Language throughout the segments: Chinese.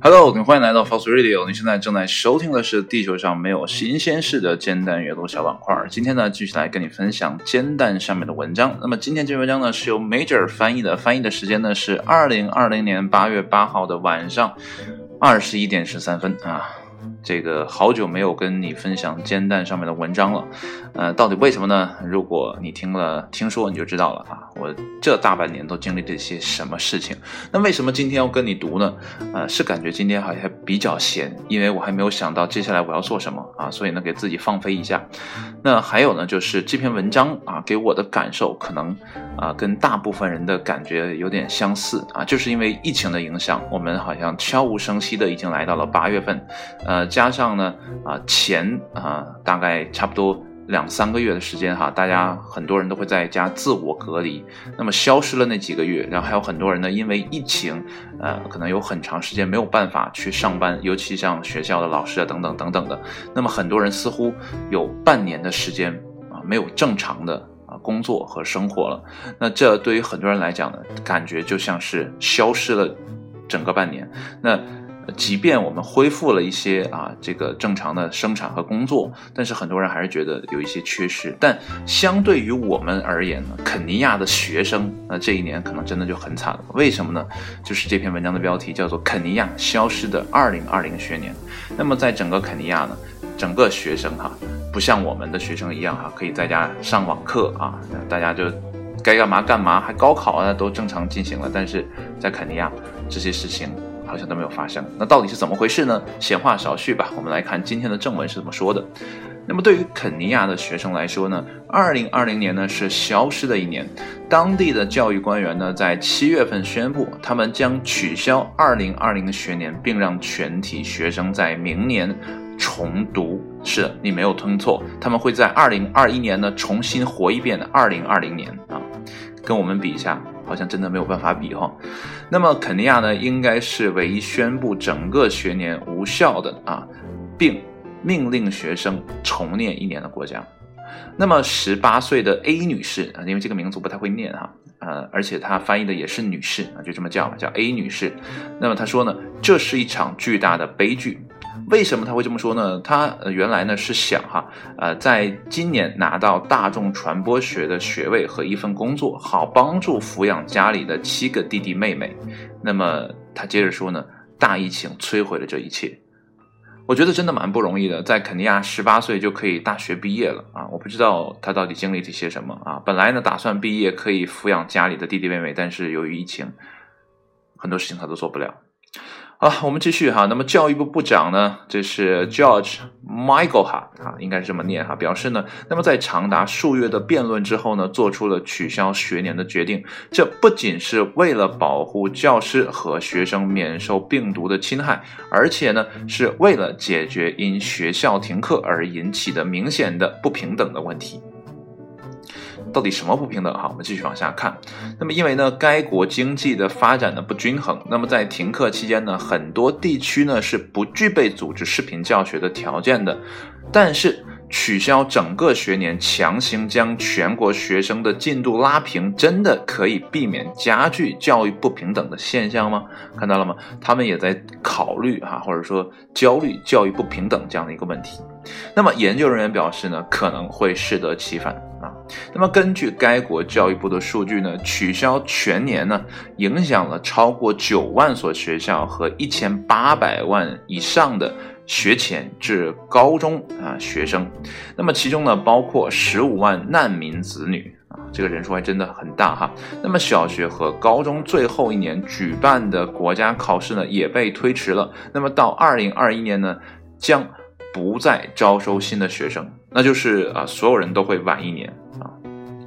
Hello，欢迎来到 Fox Radio。你现在正在收听的是地球上没有新鲜事的煎蛋阅读小板块。今天呢，继续来跟你分享煎蛋上面的文章。那么今天这篇文章呢，是由 Major 翻译的，翻译的时间呢是二零二零年八月八号的晚上二十一点十三分啊。这个好久没有跟你分享煎蛋上面的文章了，呃，到底为什么呢？如果你听了听说你就知道了啊。我这大半年都经历这些什么事情？那为什么今天要跟你读呢？呃，是感觉今天好像比较闲，因为我还没有想到接下来我要做什么啊，所以呢给自己放飞一下。那还有呢，就是这篇文章啊给我的感受可能啊跟大部分人的感觉有点相似啊，就是因为疫情的影响，我们好像悄无声息的已经来到了八月份，呃。加上呢，啊前啊大概差不多两三个月的时间哈，大家很多人都会在家自我隔离，那么消失了那几个月，然后还有很多人呢，因为疫情，呃，可能有很长时间没有办法去上班，尤其像学校的老师啊等等等等的，那么很多人似乎有半年的时间啊没有正常的啊工作和生活了，那这对于很多人来讲呢，感觉就像是消失了整个半年，那。即便我们恢复了一些啊，这个正常的生产和工作，但是很多人还是觉得有一些缺失。但相对于我们而言呢，肯尼亚的学生，那这一年可能真的就很惨了。为什么呢？就是这篇文章的标题叫做《肯尼亚消失的2020学年》。那么在整个肯尼亚呢，整个学生哈，不像我们的学生一样哈，可以在家上网课啊，大家就该干嘛干嘛，还高考啊都正常进行了。但是在肯尼亚这些事情。好像都没有发生，那到底是怎么回事呢？闲话少叙吧，我们来看今天的正文是怎么说的。那么对于肯尼亚的学生来说呢，二零二零年呢是消失的一年。当地的教育官员呢在七月份宣布，他们将取消二零二零学年，并让全体学生在明年重读。是的，你没有听错，他们会在二零二一年呢重新活一遍的二零二零年啊，跟我们比一下。好像真的没有办法比哈，那么肯尼亚呢，应该是唯一宣布整个学年无效的啊，并命令学生重念一年的国家。那么十八岁的 A 女士啊，因为这个名字不太会念哈，呃，而且她翻译的也是女士啊，就这么叫吧叫 A 女士。那么她说呢，这是一场巨大的悲剧。为什么他会这么说呢？他呃原来呢是想哈，呃，在今年拿到大众传播学的学位和一份工作，好帮助抚养家里的七个弟弟妹妹。那么他接着说呢，大疫情摧毁了这一切。我觉得真的蛮不容易的，在肯尼亚十八岁就可以大学毕业了啊！我不知道他到底经历了些什么啊！本来呢打算毕业可以抚养家里的弟弟妹妹，但是由于疫情，很多事情他都做不了。啊，我们继续哈。那么教育部部长呢，这是 George Michael 哈啊，应该是这么念哈。表示呢，那么在长达数月的辩论之后呢，做出了取消学年的决定。这不仅是为了保护教师和学生免受病毒的侵害，而且呢，是为了解决因学校停课而引起的明显的不平等的问题。到底什么不平等？哈，我们继续往下看。那么，因为呢，该国经济的发展呢不均衡，那么在停课期间呢，很多地区呢是不具备组织视频教学的条件的。但是，取消整个学年，强行将全国学生的进度拉平，真的可以避免加剧教育不平等的现象吗？看到了吗？他们也在考虑哈，或者说焦虑教育不平等这样的一个问题。那么，研究人员表示呢，可能会适得其反。那么，根据该国教育部的数据呢，取消全年呢，影响了超过九万所学校和一千八百万以上的学前至高中啊学生。那么，其中呢，包括十五万难民子女啊，这个人数还真的很大哈。那么，小学和高中最后一年举办的国家考试呢，也被推迟了。那么，到二零二一年呢，将不再招收新的学生，那就是啊，所有人都会晚一年啊。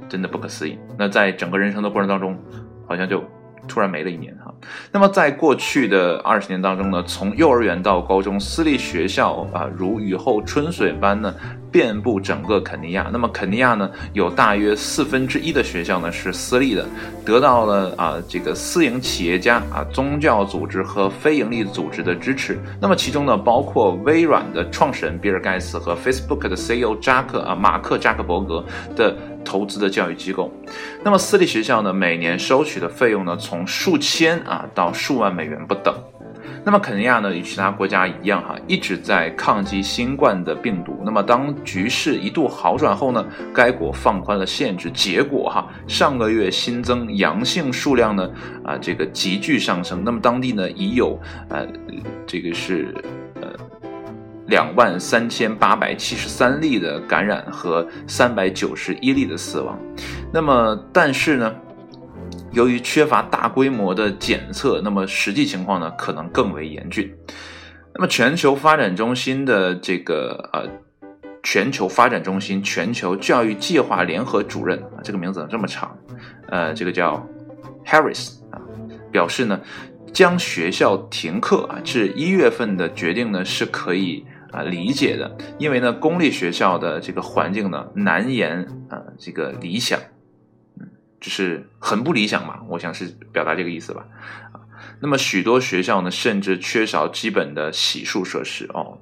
真的不可思议。那在整个人生的过程当中，好像就突然没了一年哈。那么在过去的二十年当中呢，从幼儿园到高中，私立学校啊如雨后春笋般呢遍布整个肯尼亚。那么肯尼亚呢有大约四分之一的学校呢是私立的，得到了啊这个私营企业家啊宗教组织和非营利组织的支持。那么其中呢包括微软的创始人比尔盖茨和 Facebook 的 CEO 扎克啊马克扎克伯格的。投资的教育机构。那么私立学校呢，每年收取的费用呢，从数千啊到数万美元不等。那么肯尼亚呢，与其他国家一样哈，一直在抗击新冠的病毒。那么当局势一度好转后呢，该国放宽了限制，结果哈，上个月新增阳性数量呢，啊，这个急剧上升。那么当地呢，已有呃，这个是，两万三千八百七十三例的感染和三百九十一例的死亡。那么但是呢？由于缺乏大规模的检测，那么实际情况呢可能更为严峻。那么全球发展中心的这个呃，全球发展中心全球教育计划联合主任啊，这个名字这么长，呃，这个叫 Harris 啊，表示呢，将学校停课啊至一月份的决定呢是可以啊理解的，因为呢公立学校的这个环境呢难言啊这个理想。嗯就是很不理想嘛，我想是表达这个意思吧，啊，那么许多学校呢，甚至缺少基本的洗漱设施哦，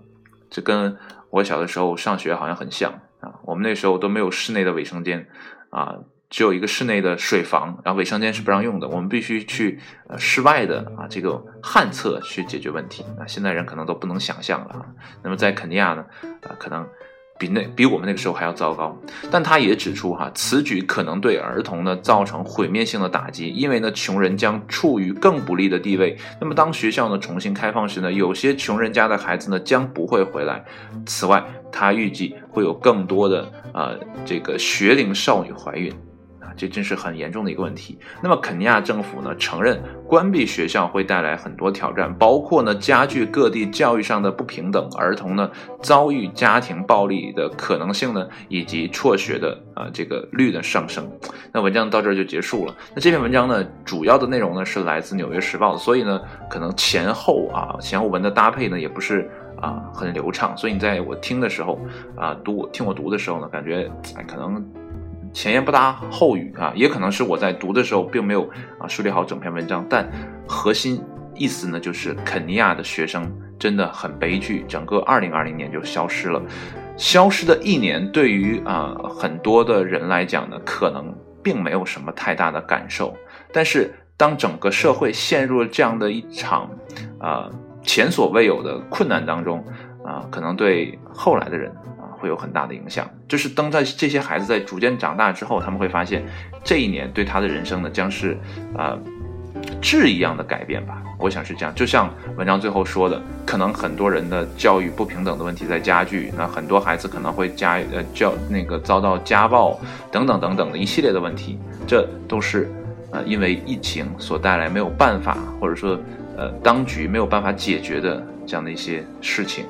这跟我小的时候上学好像很像啊，我们那时候都没有室内的卫生间啊，只有一个室内的水房，然后卫生间是不让用的，我们必须去呃室外的啊这个旱厕去解决问题，啊，现在人可能都不能想象了啊，那么在肯尼亚呢，啊可能。比那比我们那个时候还要糟糕，但他也指出哈，此举可能对儿童呢造成毁灭性的打击，因为呢穷人将处于更不利的地位。那么当学校呢重新开放时呢，有些穷人家的孩子呢将不会回来。此外，他预计会有更多的呃这个学龄少女怀孕。这真是很严重的一个问题。那么肯尼亚政府呢承认关闭学校会带来很多挑战，包括呢加剧各地教育上的不平等，儿童呢遭遇家庭暴力的可能性呢，以及辍学的啊这个率的上升。那文章到这儿就结束了。那这篇文章呢主要的内容呢是来自《纽约时报》，所以呢可能前后啊前后文的搭配呢也不是啊很流畅，所以你在我听的时候啊读听我读的时候呢，感觉哎可能。前言不搭后语啊，也可能是我在读的时候并没有啊梳理好整篇文章，但核心意思呢就是肯尼亚的学生真的很悲剧，整个二零二零年就消失了。消失的一年对于啊很多的人来讲呢，可能并没有什么太大的感受，但是当整个社会陷入了这样的一场啊前所未有的困难当中啊，可能对后来的人。会有很大的影响，就是当在这些孩子在逐渐长大之后，他们会发现这一年对他的人生呢将是啊质一样的改变吧。我想是这样，就像文章最后说的，可能很多人的教育不平等的问题在加剧，那很多孩子可能会加呃教那个遭到家暴等等等等的一系列的问题，这都是呃因为疫情所带来没有办法或者说呃当局没有办法解决的这样的一些事情，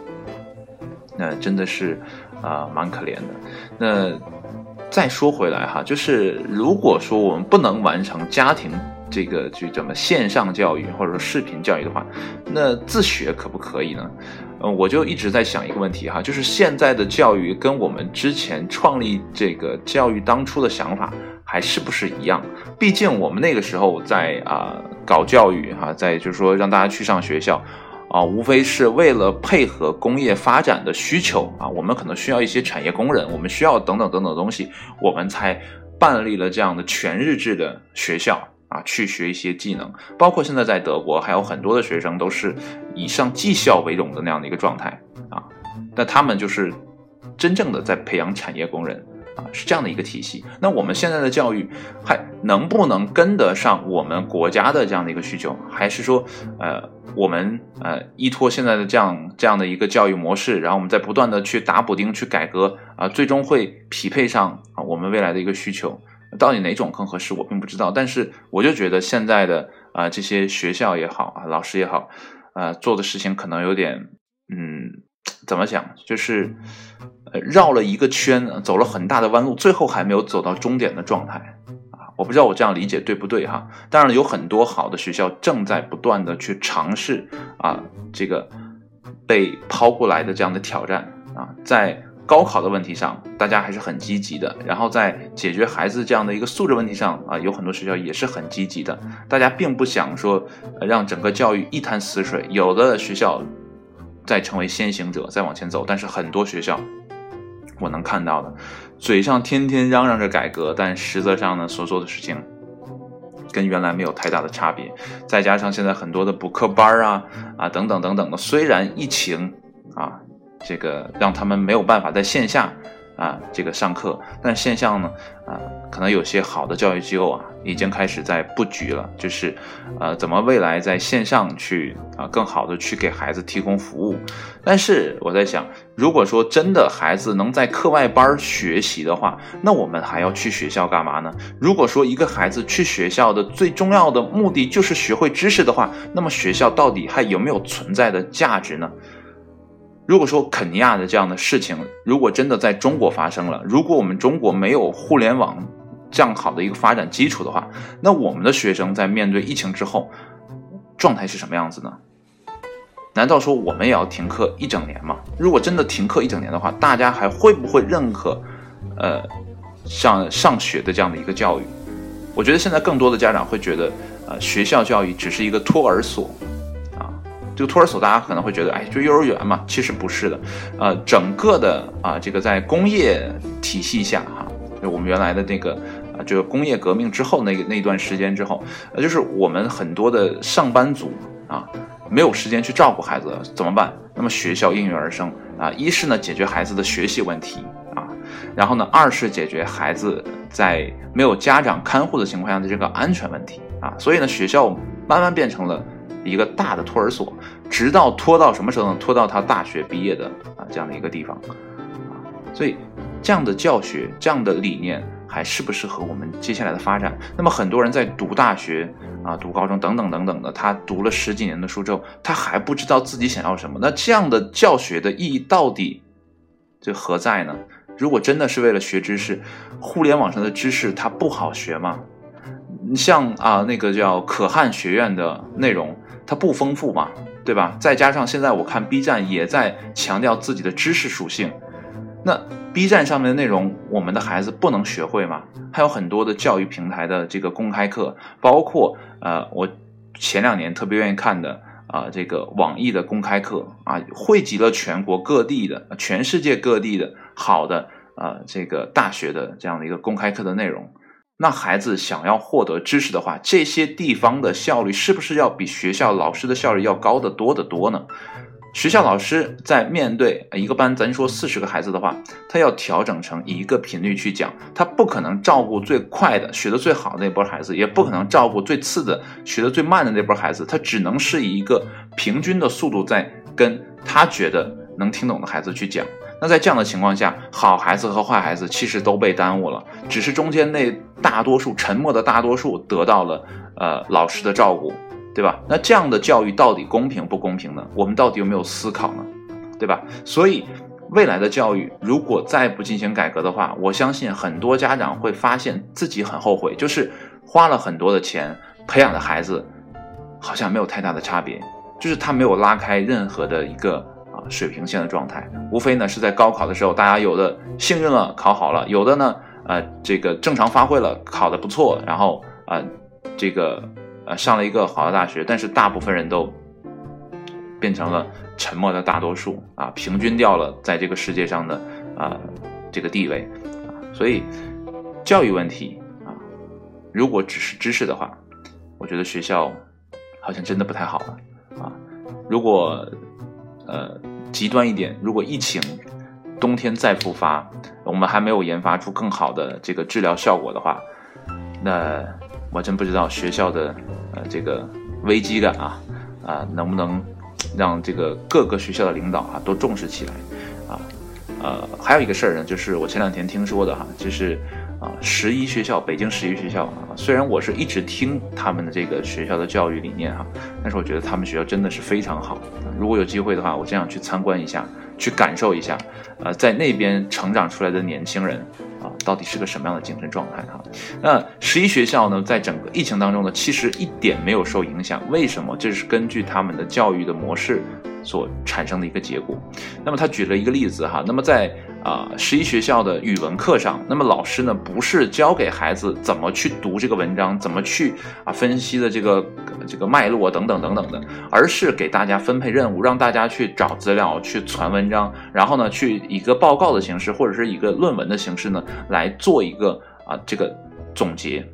那真的是。啊，蛮可怜的。那再说回来哈，就是如果说我们不能完成家庭这个就怎么线上教育或者说视频教育的话，那自学可不可以呢？嗯，我就一直在想一个问题哈，就是现在的教育跟我们之前创立这个教育当初的想法还是不是一样？毕竟我们那个时候在啊搞教育哈，在就是说让大家去上学校。啊，无非是为了配合工业发展的需求啊，我们可能需要一些产业工人，我们需要等等等等东西，我们才办理了这样的全日制的学校啊，去学一些技能。包括现在在德国，还有很多的学生都是以上技校为荣的那样的一个状态啊，那他们就是真正的在培养产业工人。啊，是这样的一个体系。那我们现在的教育还能不能跟得上我们国家的这样的一个需求？还是说，呃，我们呃依托现在的这样这样的一个教育模式，然后我们在不断的去打补丁、去改革啊，最终会匹配上啊我们未来的一个需求？到底哪种更合适？我并不知道。但是我就觉得现在的啊这些学校也好啊，老师也好，啊做的事情可能有点嗯。怎么讲？就是绕了一个圈，走了很大的弯路，最后还没有走到终点的状态啊！我不知道我这样理解对不对哈？当然了，有很多好的学校正在不断的去尝试啊，这个被抛过来的这样的挑战啊，在高考的问题上，大家还是很积极的；然后在解决孩子这样的一个素质问题上啊，有很多学校也是很积极的。大家并不想说让整个教育一潭死水，有的学校。再成为先行者，再往前走，但是很多学校我能看到的，嘴上天天嚷嚷着改革，但实则上呢，所做的事情跟原来没有太大的差别。再加上现在很多的补课班啊啊等等等等的，虽然疫情啊这个让他们没有办法在线下。啊，这个上课，但现象呢，啊，可能有些好的教育机构啊，已经开始在布局了，就是，呃，怎么未来在线上去啊，更好的去给孩子提供服务。但是我在想，如果说真的孩子能在课外班学习的话，那我们还要去学校干嘛呢？如果说一个孩子去学校的最重要的目的就是学会知识的话，那么学校到底还有没有存在的价值呢？如果说肯尼亚的这样的事情，如果真的在中国发生了，如果我们中国没有互联网这样好的一个发展基础的话，那我们的学生在面对疫情之后，状态是什么样子呢？难道说我们也要停课一整年吗？如果真的停课一整年的话，大家还会不会认可，呃，像上学的这样的一个教育？我觉得现在更多的家长会觉得，呃，学校教育只是一个托儿所。这个托儿所，大家可能会觉得，哎，就幼儿园嘛，其实不是的，呃，整个的啊，这个在工业体系下，哈，就我们原来的那个啊，这个工业革命之后那个那段时间之后，呃，就是我们很多的上班族啊，没有时间去照顾孩子，怎么办？那么学校应运而生啊，一是呢解决孩子的学习问题啊，然后呢，二是解决孩子在没有家长看护的情况下的这个安全问题啊，所以呢，学校慢慢变成了。一个大的托儿所，直到拖到什么时候呢？拖到他大学毕业的啊这样的一个地方，啊，所以这样的教学、这样的理念还适不适合我们接下来的发展？那么很多人在读大学啊、读高中等等等等的，他读了十几年的书之后，他还不知道自己想要什么。那这样的教学的意义到底这何在呢？如果真的是为了学知识，互联网上的知识它不好学吗？你像啊那个叫可汗学院的内容。它不丰富嘛，对吧？再加上现在我看 B 站也在强调自己的知识属性，那 B 站上面的内容，我们的孩子不能学会吗？还有很多的教育平台的这个公开课，包括呃，我前两年特别愿意看的啊，这个网易的公开课啊，汇集了全国各地的、全世界各地的好的啊，这个大学的这样的一个公开课的内容。那孩子想要获得知识的话，这些地方的效率是不是要比学校老师的效率要高得多得多呢？学校老师在面对一个班，咱说四十个孩子的话，他要调整成一个频率去讲，他不可能照顾最快的、学得最好的那波孩子，也不可能照顾最次的、学得最慢的那波孩子，他只能是以一个平均的速度在跟他觉得能听懂的孩子去讲。那在这样的情况下，好孩子和坏孩子其实都被耽误了，只是中间那大多数沉默的大多数得到了呃老师的照顾，对吧？那这样的教育到底公平不公平呢？我们到底有没有思考呢？对吧？所以未来的教育如果再不进行改革的话，我相信很多家长会发现自己很后悔，就是花了很多的钱培养的孩子，好像没有太大的差别，就是他没有拉开任何的一个。水平线的状态，无非呢是在高考的时候，大家有的幸运了考好了，有的呢，呃，这个正常发挥了考得不错，然后啊，这个呃上了一个好的大学，但是大部分人都变成了沉默的大多数啊，平均掉了在这个世界上的啊这个地位，所以教育问题啊，如果只是知识的话，我觉得学校好像真的不太好了啊，如果呃。极端一点，如果疫情冬天再复发，我们还没有研发出更好的这个治疗效果的话，那我真不知道学校的呃这个危机感啊啊能不能让这个各个学校的领导啊都重视起来啊呃还有一个事儿呢，就是我前两天听说的哈，就是啊十一学校，北京十一学校啊，虽然我是一直听他们的这个学校的教育理念哈，但是我觉得他们学校真的是非常好。如果有机会的话，我真想去参观一下，去感受一下，呃，在那边成长出来的年轻人啊，到底是个什么样的精神状态哈？那十一学校呢，在整个疫情当中呢，其实一点没有受影响。为什么？这是根据他们的教育的模式所产生的一个结果。那么他举了一个例子哈，那么在啊十一学校的语文课上，那么老师呢不是教给孩子怎么去读这个文章，怎么去啊分析的这个这个脉络等等等等的，而是给大家分配任务，让大家去找资料、去传文章，然后呢，去以一个报告的形式或者是一个论文的形式呢，来做一个啊这个总结。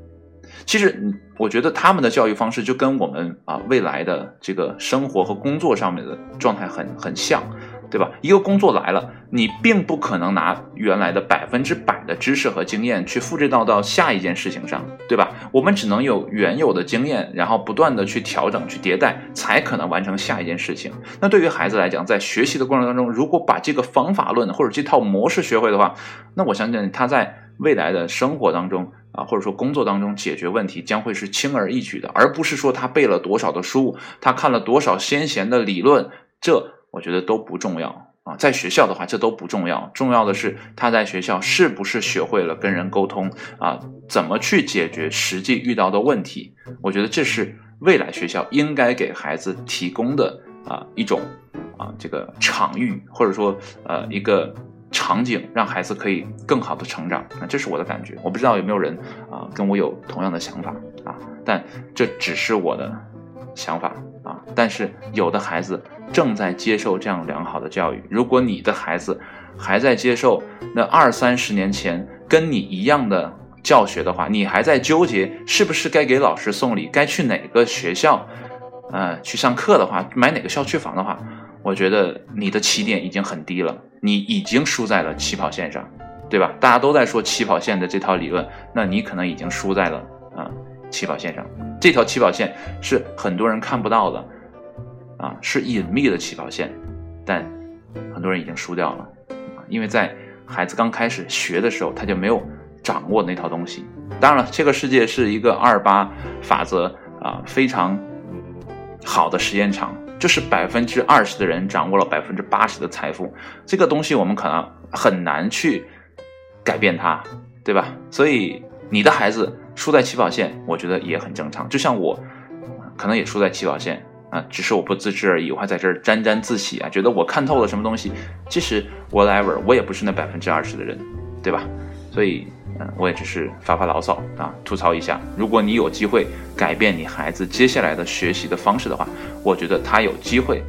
其实，我觉得他们的教育方式就跟我们啊未来的这个生活和工作上面的状态很很像。对吧？一个工作来了，你并不可能拿原来的百分之百的知识和经验去复制到到下一件事情上，对吧？我们只能有原有的经验，然后不断的去调整、去迭代，才可能完成下一件事情。那对于孩子来讲，在学习的过程当中，如果把这个方法论或者这套模式学会的话，那我相信他在未来的生活当中啊，或者说工作当中解决问题将会是轻而易举的，而不是说他背了多少的书，他看了多少先贤的理论，这。我觉得都不重要啊，在学校的话，这都不重要，重要的是他在学校是不是学会了跟人沟通啊，怎么去解决实际遇到的问题。我觉得这是未来学校应该给孩子提供的啊一种啊这个场域，或者说呃一个场景，让孩子可以更好的成长。这是我的感觉，我不知道有没有人啊跟我有同样的想法啊，但这只是我的想法。啊！但是有的孩子正在接受这样良好的教育。如果你的孩子还在接受那二三十年前跟你一样的教学的话，你还在纠结是不是该给老师送礼，该去哪个学校，呃，去上课的话，买哪个校区房的话，我觉得你的起点已经很低了，你已经输在了起跑线上，对吧？大家都在说起跑线的这套理论，那你可能已经输在了啊起跑线上。这条起跑线是很多人看不到的，啊，是隐秘的起跑线，但很多人已经输掉了，因为在孩子刚开始学的时候，他就没有掌握那套东西。当然了，这个世界是一个二八法则啊，非常好的实验场，就是百分之二十的人掌握了百分之八十的财富，这个东西我们可能很难去改变它，对吧？所以你的孩子。输在起跑线，我觉得也很正常。就像我，可能也输在起跑线啊，只是我不自知而已。我还在这儿沾沾自喜啊，觉得我看透了什么东西。其实 whatever，我也不是那百分之二十的人，对吧？所以，我也只是发发牢骚啊，吐槽一下。如果你有机会改变你孩子接下来的学习的方式的话，我觉得他有机会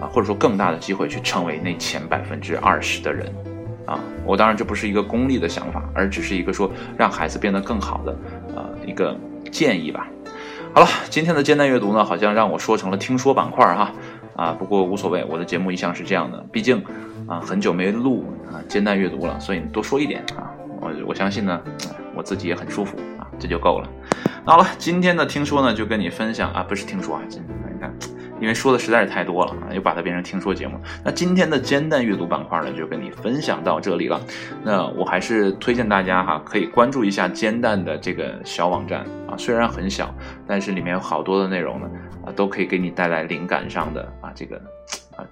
啊，或者说更大的机会去成为那前百分之二十的人。啊，我当然这不是一个功利的想法，而只是一个说让孩子变得更好的呃一个建议吧。好了，今天的煎蛋阅读呢，好像让我说成了听说板块哈啊，不过无所谓，我的节目一向是这样的，毕竟啊很久没录啊煎蛋阅读了，所以多说一点啊，我我相信呢，我自己也很舒服啊，这就够了。好了，今天的听说呢，就跟你分享啊，不是听说啊，你看。因为说的实在是太多了啊，又把它变成听说节目。那今天的煎蛋阅读板块呢，就跟你分享到这里了。那我还是推荐大家哈，可以关注一下煎蛋的这个小网站啊，虽然很小，但是里面有好多的内容呢，啊，都可以给你带来灵感上的啊这个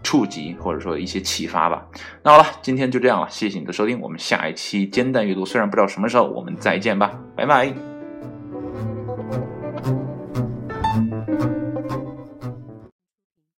触及或者说一些启发吧。那好了，今天就这样了，谢谢你的收听，我们下一期煎蛋阅读虽然不知道什么时候，我们再见吧，拜拜。